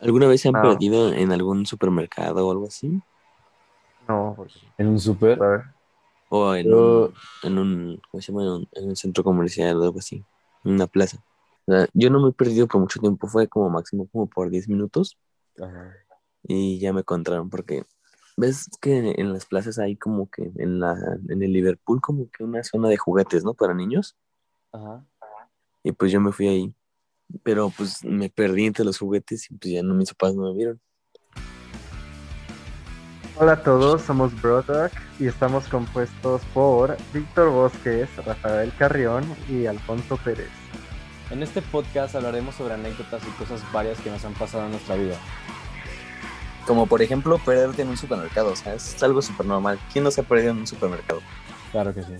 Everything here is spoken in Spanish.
¿Alguna vez se han No. perdido en algún supermercado o algo así? No, porque, En un a ver, O en, Yo- un, en un, ¿cómo se llama? En un, en un centro comercial o algo así, en una plaza. O sea, yo no me he perdido por mucho tiempo, fue como máximo como por 10 minutos Ajá. y ya me encontraron porque ves que en las plazas hay como que en la en el Liverpool como que una zona de juguetes, ¿no? Para niños Ajá. y pues yo me fui ahí, pero pues me perdí entre los juguetes y pues ya no mis papás no me vieron. Hola a todos, somos Brodock y estamos compuestos por Víctor Bosques, Rafael Carrión y Alfonso Pérez. En este podcast hablaremos sobre anécdotas y cosas varias que nos han pasado en nuestra vida. Como por ejemplo perderte en un supermercado, o sea, es algo súper normal. ¿Quién no se ha perdido en un supermercado? Claro que sí.